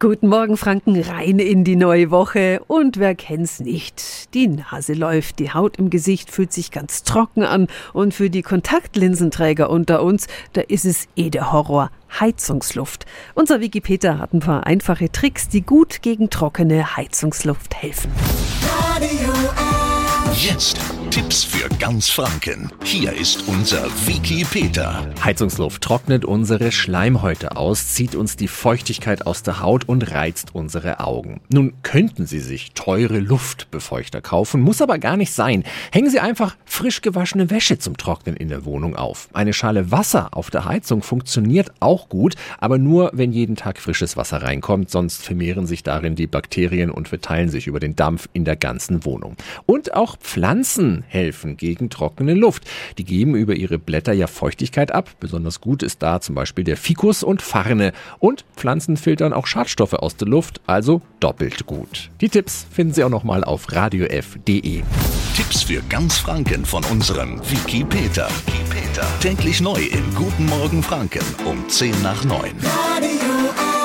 Guten Morgen, Franken, rein in die neue Woche. Und wer kennt's nicht? Die Nase läuft, die Haut im Gesicht fühlt sich ganz trocken an. Und für die Kontaktlinsenträger unter uns, da ist es eh der Horror. Heizungsluft. Unser Wikipedia hat ein paar einfache Tricks, die gut gegen trockene Heizungsluft helfen. Radio Jetzt Tipps für ganz Franken. Hier ist unser Wiki Peter. Heizungsluft trocknet unsere Schleimhäute aus, zieht uns die Feuchtigkeit aus der Haut und reizt unsere Augen. Nun könnten Sie sich teure Luftbefeuchter kaufen, muss aber gar nicht sein. Hängen Sie einfach frisch gewaschene Wäsche zum Trocknen in der Wohnung auf. Eine Schale Wasser auf der Heizung funktioniert auch gut, aber nur wenn jeden Tag frisches Wasser reinkommt, sonst vermehren sich darin die Bakterien und verteilen sich über den Dampf in der ganzen Wohnung. Und auch Pflanzen helfen gegen trockene Luft. Die geben über ihre Blätter ja Feuchtigkeit ab. Besonders gut ist da zum Beispiel der Fikus und Farne. Und Pflanzen filtern auch Schadstoffe aus der Luft, also doppelt gut. Die Tipps finden Sie auch nochmal auf radiof.de. Tipps für ganz Franken von unserem Wiki Peter. Wiki Peter. Täglich neu im Guten Morgen Franken um 10 nach 9. Radio